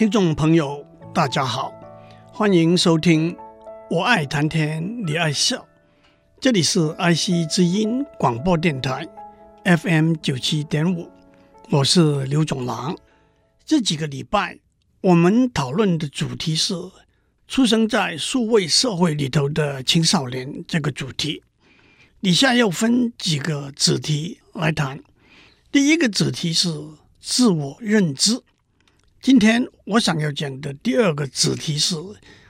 听众朋友，大家好，欢迎收听《我爱谈天，你爱笑》，这里是爱惜之音广播电台 FM 九七点五，我是刘总郎。这几个礼拜，我们讨论的主题是出生在数位社会里头的青少年这个主题。以下要分几个子题来谈。第一个子题是自我认知。今天我想要讲的第二个主题是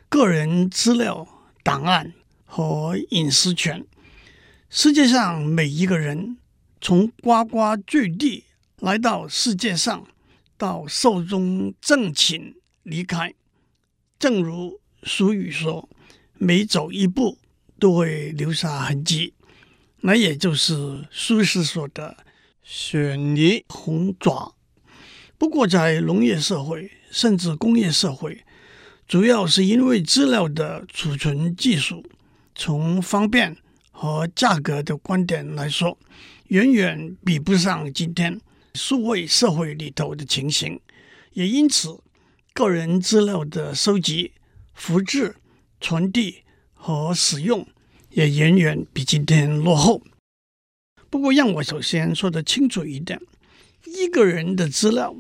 个人资料档案和隐私权。世界上每一个人从呱呱坠地来到世界上，到寿终正寝离开，正如俗语说：“每走一步都会留下痕迹。”那也就是苏轼说的“雪泥鸿爪”。不过，在农业社会甚至工业社会，主要是因为资料的储存技术，从方便和价格的观点来说，远远比不上今天数位社会里头的情形。也因此，个人资料的收集、复制、传递和使用，也远远比今天落后。不过，让我首先说得清楚一点。一个人的资料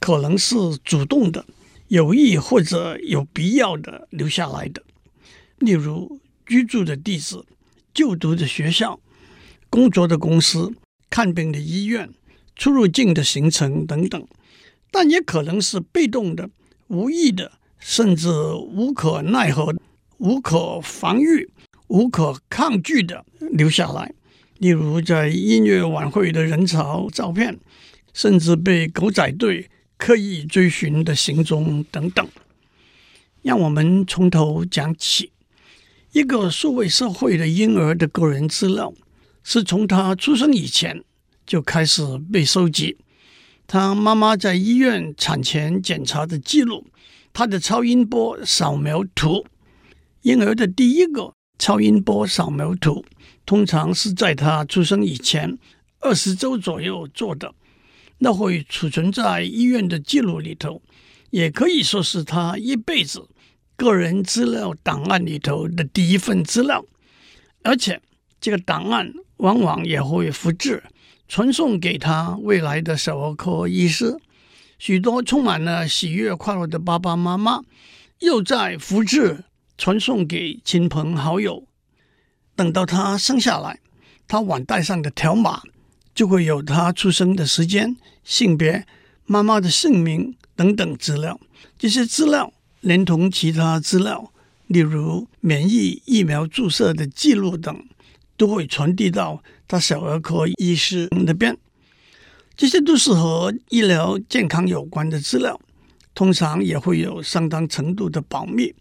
可能是主动的、有意或者有必要的留下来的，例如居住的地址、就读的学校、工作的公司、看病的医院、出入境的行程等等；但也可能是被动的、无意的，甚至无可奈何、无可防御、无可抗拒的留下来，例如在音乐晚会的人潮照片。甚至被狗仔队刻意追寻的行踪等等，让我们从头讲起。一个数位社会的婴儿的个人资料，是从他出生以前就开始被收集。他妈妈在医院产前检查的记录，他的超音波扫描图，婴儿的第一个超音波扫描图，通常是在他出生以前二十周左右做的。那会储存在医院的记录里头，也可以说是他一辈子个人资料档案里头的第一份资料，而且这个档案往往也会复制传送给他未来的小儿科医师。许多充满了喜悦快乐的爸爸妈妈，又在复制传送给亲朋好友。等到他生下来，他腕带上的条码。就会有他出生的时间、性别、妈妈的姓名等等资料。这些资料连同其他资料，例如免疫疫苗注射的记录等，都会传递到他小儿科医师那边。这些都是和医疗健康有关的资料，通常也会有相当程度的保密。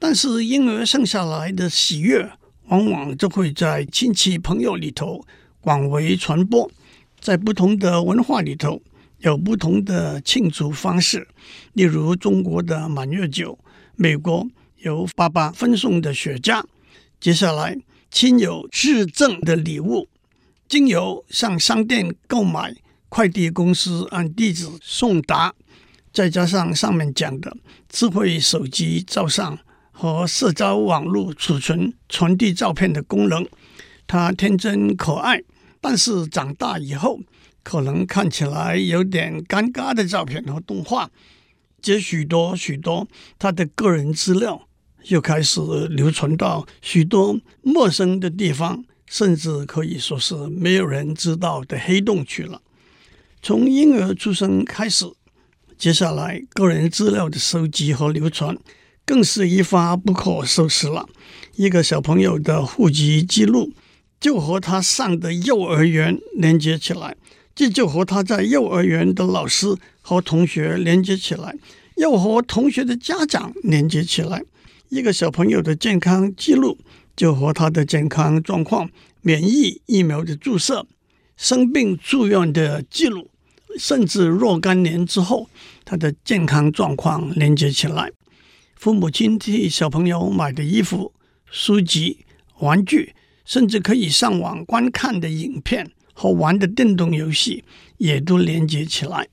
但是婴儿生下来的喜悦，往往就会在亲戚朋友里头。广为传播，在不同的文化里头有不同的庆祝方式。例如，中国的满月酒，美国有爸爸分送的雪茄。接下来，亲友致赠的礼物，经由上商店购买，快递公司按地址送达，再加上上面讲的智慧手机照相和社交网络储存传递照片的功能，它天真可爱。但是长大以后，可能看起来有点尴尬的照片和动画，这许多许多他的个人资料，又开始流传到许多陌生的地方，甚至可以说是没有人知道的黑洞去了。从婴儿出生开始，接下来个人资料的收集和流传，更是一发不可收拾了。一个小朋友的户籍记录。就和他上的幼儿园连接起来，这就和他在幼儿园的老师和同学连接起来，又和同学的家长连接起来。一个小朋友的健康记录，就和他的健康状况、免疫疫苗的注射、生病住院的记录，甚至若干年之后他的健康状况连接起来。父母亲替小朋友买的衣服、书籍、玩具。甚至可以上网观看的影片和玩的电动游戏，也都连接起来。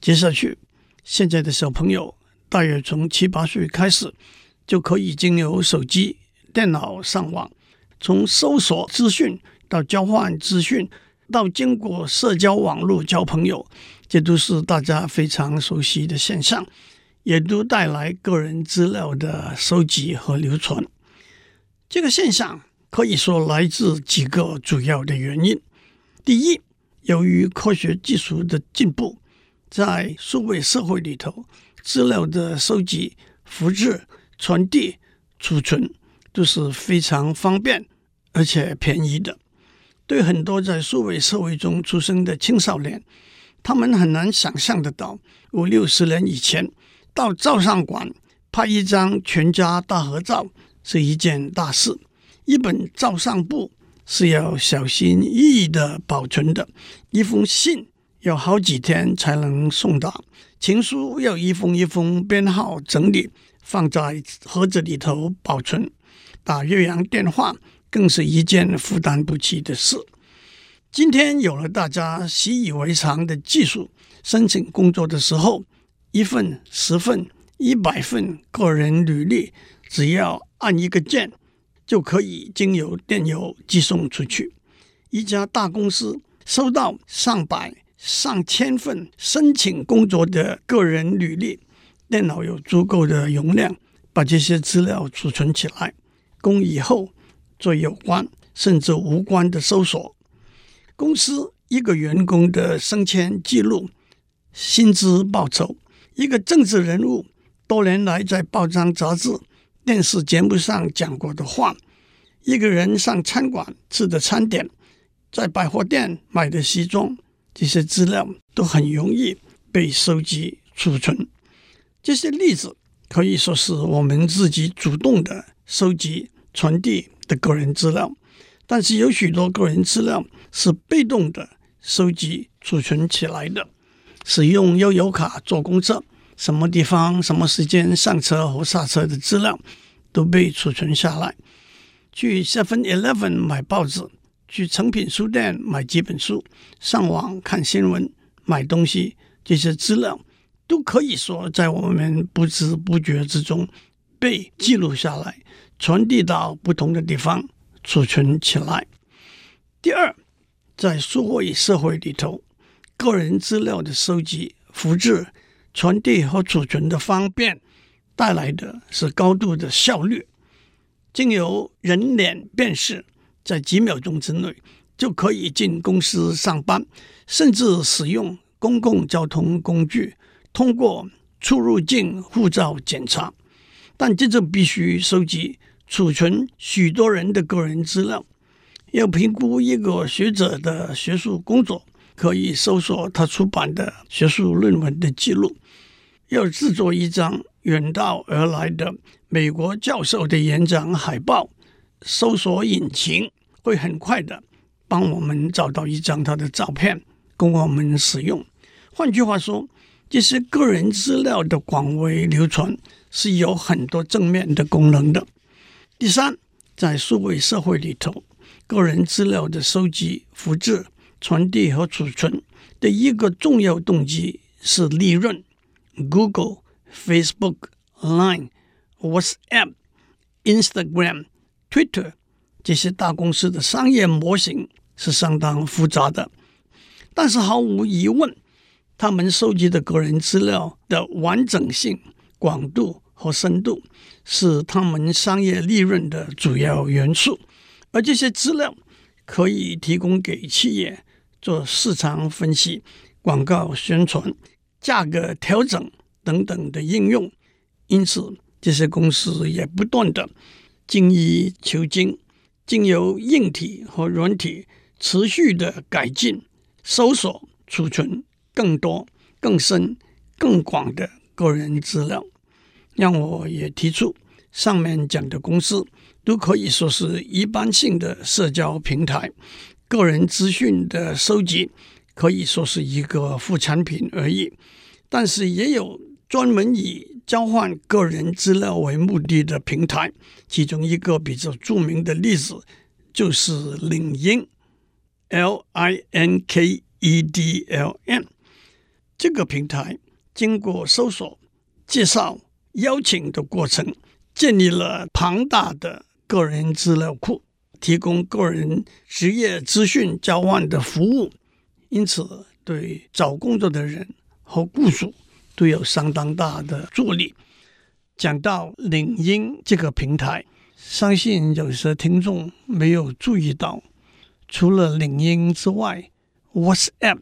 接下去，现在的小朋友大约从七八岁开始，就可以经由手机、电脑上网，从搜索资讯到交换资讯，到经过社交网络交朋友，这都是大家非常熟悉的现象，也都带来个人资料的收集和留存。这个现象可以说来自几个主要的原因。第一，由于科学技术的进步，在数位社会里头，资料的收集、复制、传递、储存都是非常方便而且便宜的。对很多在数位社会中出生的青少年，他们很难想象得到五六十年以前到照相馆拍一张全家大合照是一件大事，一本照相簿是要小心翼翼地保存的，一封信要好几天才能送达。情书要一封一封编号整理，放在盒子里头保存。打越洋电话更是一件负担不起的事。今天有了大家习以为常的技术，申请工作的时候，一份、十份、一百份个人履历，只要按一个键，就可以经由电邮寄送出去。一家大公司收到上百。上千份申请工作的个人履历，电脑有足够的容量，把这些资料储存起来，供以后做有关甚至无关的搜索。公司一个员工的升迁记录、薪资报酬，一个政治人物多年来在报章杂志、电视节目上讲过的话，一个人上餐馆吃的餐点，在百货店买的西装。这些资料都很容易被收集储存。这些例子可以说是我们自己主动的收集传递的个人资料，但是有许多个人资料是被动的收集储存起来的。使用悠游卡坐公车，什么地方、什么时间上车和下车的资料都被储存下来。去 Seven Eleven 买报纸。去诚品书店买几本书，上网看新闻、买东西，这些资料都可以说在我们不知不觉之中被记录下来，传递到不同的地方储存起来。第二，在数位社会里头，个人资料的收集、复制、传递和储存的方便，带来的是高度的效率，经由人脸辨识。在几秒钟之内就可以进公司上班，甚至使用公共交通工具，通过出入境护照检查。但这就必须收集、储存许多人的个人资料。要评估一个学者的学术工作，可以搜索他出版的学术论文的记录。要制作一张远道而来的美国教授的演讲海报。搜索引擎会很快的帮我们找到一张他的照片，供我们使用。换句话说，这些个人资料的广为流传是有很多正面的功能的。第三，在数位社会里头，个人资料的收集、复制、传递和储存的一个重要动机是利润。Google、Facebook、Line、WhatsApp、Instagram。Twitter 这些大公司的商业模型是相当复杂的，但是毫无疑问，他们收集的个人资料的完整性、广度和深度是他们商业利润的主要元素，而这些资料可以提供给企业做市场分析、广告宣传、价格调整等等的应用，因此这些公司也不断的。精益求精，经由硬体和软体持续的改进，搜索、储存更多、更深、更广的个人资料。让我也提出，上面讲的公司都可以说是一般性的社交平台，个人资讯的收集可以说是一个副产品而已。但是也有专门以交换个人资料为目的的平台，其中一个比较著名的例子就是领英 （L I N K E D L N）。这个平台经过搜索、介绍邀请的过程，建立了庞大的个人资料库，提供个人职业资讯交换的服务，因此对找工作的人和雇主都有相当大的助力。讲到领英这个平台，相信有些听众没有注意到，除了领英之外，WhatsApp、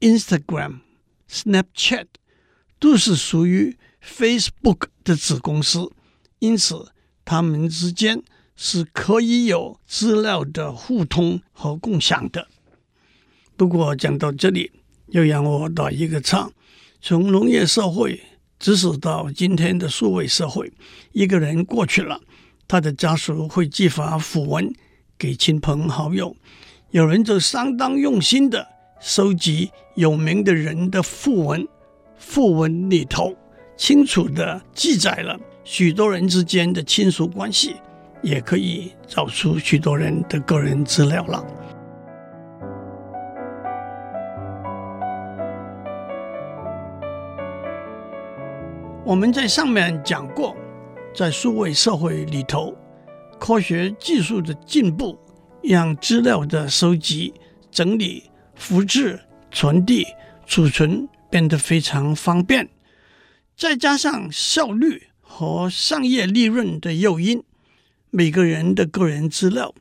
Instagram、Snapchat 都是属于 Facebook 的子公司，因此他们之间是可以有资料的互通和共享的。不过讲到这里，又让我打一个岔，从农业社会直使到今天的数位社会，一个人过去了，他的家属会寄发訃闻给亲朋好友，有人就相当用心的收集有名的人的訃闻，訃闻里头。清楚地记载了许多人之间的亲属关系，也可以找出许多人的个人资料了。我们在上面讲过，在数位社会里头，科学技术的进步让资料的收集、整理、复制、传递、储存变得非常方便。再加上效率和商业利润的诱因，每个人的个人资料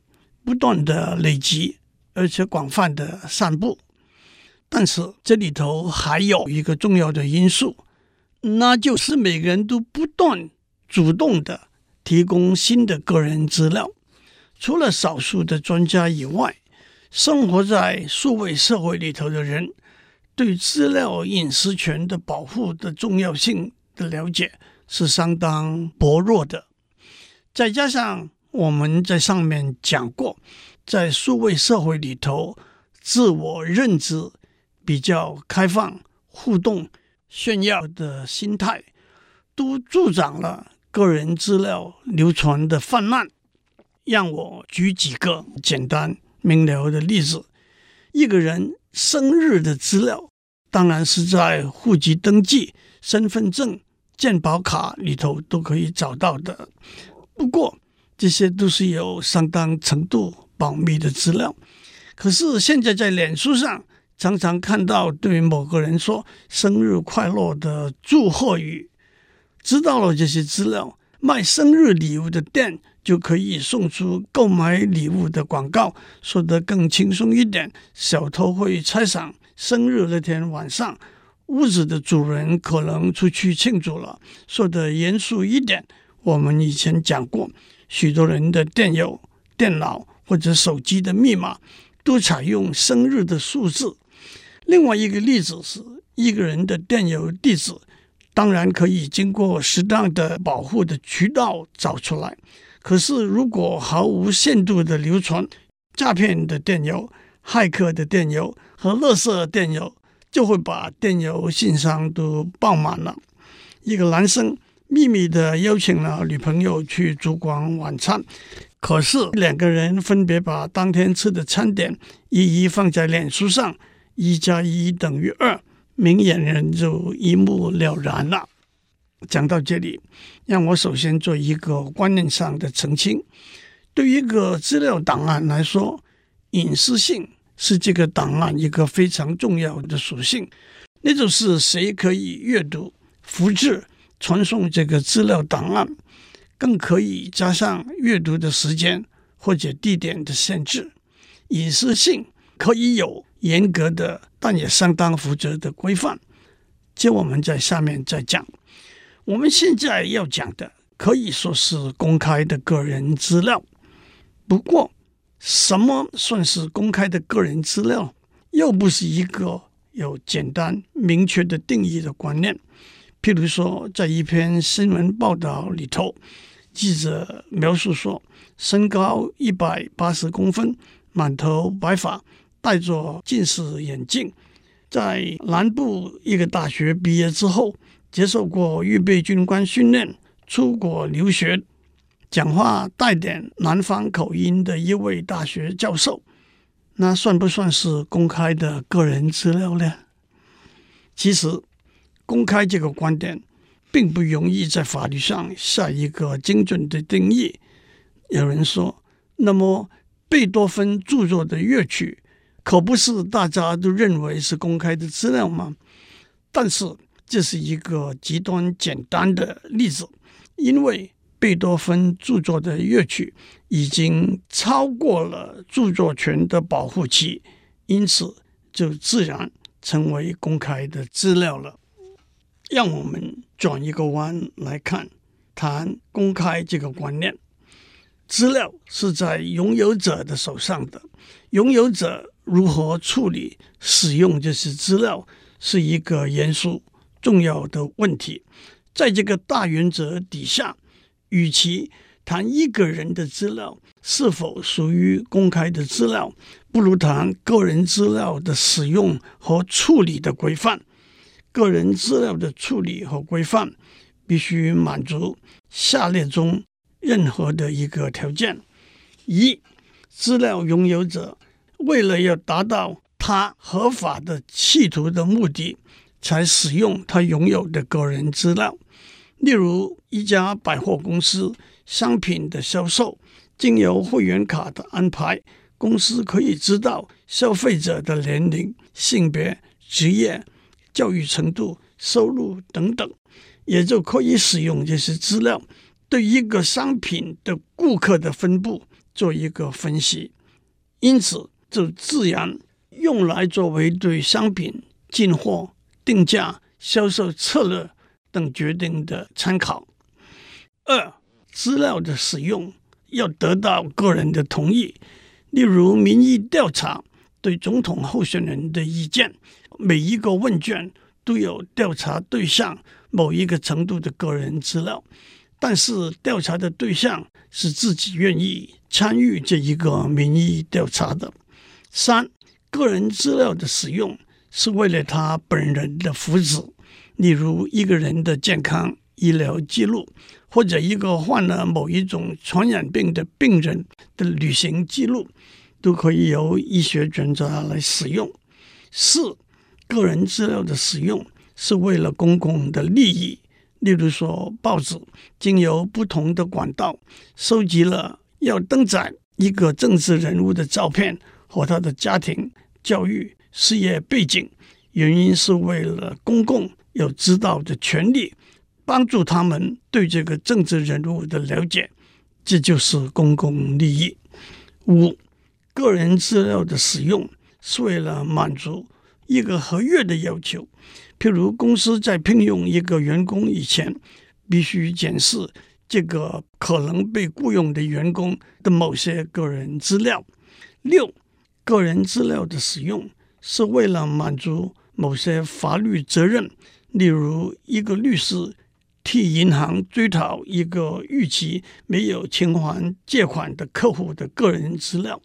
不断的累积，而且广泛的散布。但是这里头还有一个重要的因素，那就是每个人都不断主动的提供新的个人资料。除了少数的专家以外，生活在数位社会里头的人，对资料隐私权的保护的重要性的了解是相当薄弱的，再加上我们在上面讲过，在数位社会里头，自我认知比较开放、互动、炫耀的心态，都助长了个人资料流传的泛滥。让我举几个简单明了的例子：一个人生日的资料。当然是在户籍登记、身份证、健保卡里头都可以找到的。不过这些都是有相当程度保密的资料。可是现在在脸书上常常看到对某个人说“生日快乐”的祝贺语。知道了这些资料，卖生日礼物的店就可以送出购买礼物的广告，说得更轻松一点。小偷会猜想。生日那天晚上，屋子的主人可能出去庆祝了。说得严肃一点，我们以前讲过，许多人的电邮、电脑或者手机的密码都采用生日的数字。另外一个例子是，一个人的电邮地址，当然可以经过适当的保护的渠道找出来。可是，如果毫无限度的流传诈骗的电邮，骇客的电邮和垃圾电邮就会把电邮信箱都爆满了。一个男生秘密的邀请了女朋友去烛光晚餐，可是两个人分别把当天吃的餐点一一放在脸书上，一加一等于二，明眼人就一目了然了。讲到这里，让我首先做一个观念上的澄清：对于一个资料档案来说，隐私性。是这个档案一个非常重要的属性，那就是谁可以阅读、复制、传送这个资料档案，更可以加上阅读的时间或者地点的限制。隐私性可以有严格的，但也相当负责的规范。这我们在下面再讲。我们现在要讲的可以说是公开的个人资料，不过。什么算是公开的个人资料？又不是一个有简单明确的定义的观念。譬如说，在一篇新闻报道里头，记者描述说，身高一百八十公分，满头白发，戴着近视眼镜，在南部一个大学毕业之后，接受过预备军官训练，出国留学。讲话带点南方口音的一位大学教授，那算不算是公开的个人资料呢？其实，公开这个观点并不容易在法律上下一个精准的定义。有人说，那么贝多芬著作的乐曲可不是大家都认为是公开的资料吗？但是这是一个极端简单的例子，因为贝多芬著作的乐曲已经超过了著作权的保护期，因此就自然成为公开的资料了。让我们转一个弯来看，谈公开这个观念。资料是在拥有者的手上的，拥有者如何处理、使用这些资料，是一个严肃重要的问题。在这个大原则底下，与其谈一个人的资料是否属于公开的资料，不如谈个人资料的使用和处理的规范。个人资料的处理和规范必须满足下列中任何的一个条件：一、资料拥有者为了要达到他合法的企图的目的，才使用他拥有的个人资料。例如，一家百货公司商品的销售，经由会员卡的安排，公司可以知道消费者的年龄、性别、职业。教育程度、收入等等，也就可以使用这些资料，对一个商品的顾客的分布做一个分析，因此就自然用来作为对商品进货、定价、销售策略等决定的参考。二、资料的使用要得到个人的同意，例如民意调查对总统候选人的意见。每一个问卷都有调查对象某一个程度的个人资料，但是调查的对象是自己愿意参与这一个民意调查的。三、个人资料的使用是为了他本人的福祉，例如一个人的健康医疗记录，或者一个患了某一种传染病的病人的旅行记录，都可以由医学专家来使用。四、个人资料的使用是为了公共的利益，例如说，报纸经由不同的管道收集了要登载一个政治人物的照片和他的家庭、教育、事业背景，原因是为了公共有知道的权利，帮助他们对这个政治人物的了解，这就是公共利益。五、个人资料的使用是为了满足。一个合约的要求，譬如公司在聘用一个员工以前，必须检视这个可能被雇佣的员工的某些个人资料。六，个人资料的使用是为了满足某些法律责任，例如一个律师替银行追讨一个逾期没有清还借款的客户的个人资料。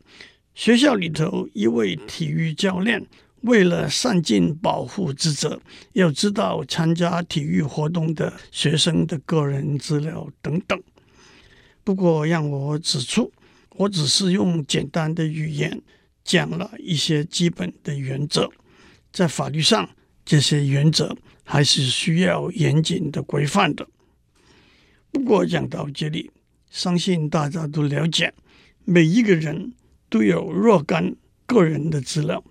学校里头一位体育教练。为了善尽保护职责，要知道参加体育活动的学生的个人资料等等。不过，让我指出，我只是用简单的语言讲了一些基本的原则，在法律上，这些原则还是需要严谨的规范的。不过，讲到这里，相信大家都了解，每一个人都有若干个人的资料。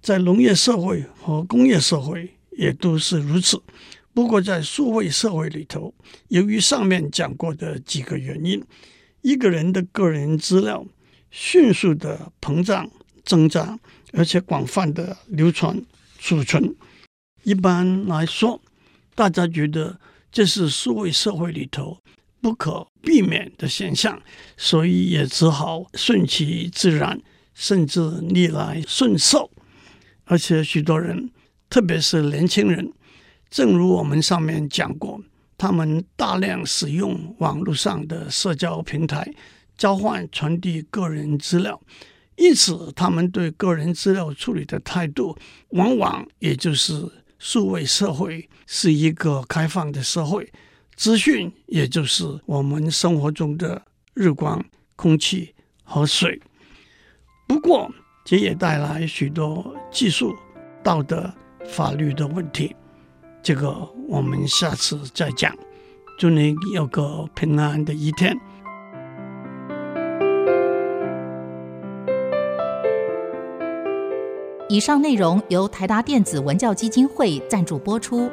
在农业社会和工业社会也都是如此。不过，在数位社会里头，由于上面讲过的几个原因，一个人的个人资料迅速的膨胀、增加，而且广泛的流传、储存。一般来说，大家觉得这是数位社会里头不可避免的现象，所以也只好顺其自然，甚至逆来顺受。而且许多人，特别是年轻人，正如我们上面讲过，他们大量使用网络上的社交平台，交换传递个人资料，因此他们对个人资料处理的态度，往往也就是数位社会是一个开放的社会，资讯也就是我们生活中的日光、空气和水。不过，这也带来许多技术、道德、法律的问题。这个我们下次再讲。祝你有个平安的一天。以上内容由台达电子文教基金会赞助播出。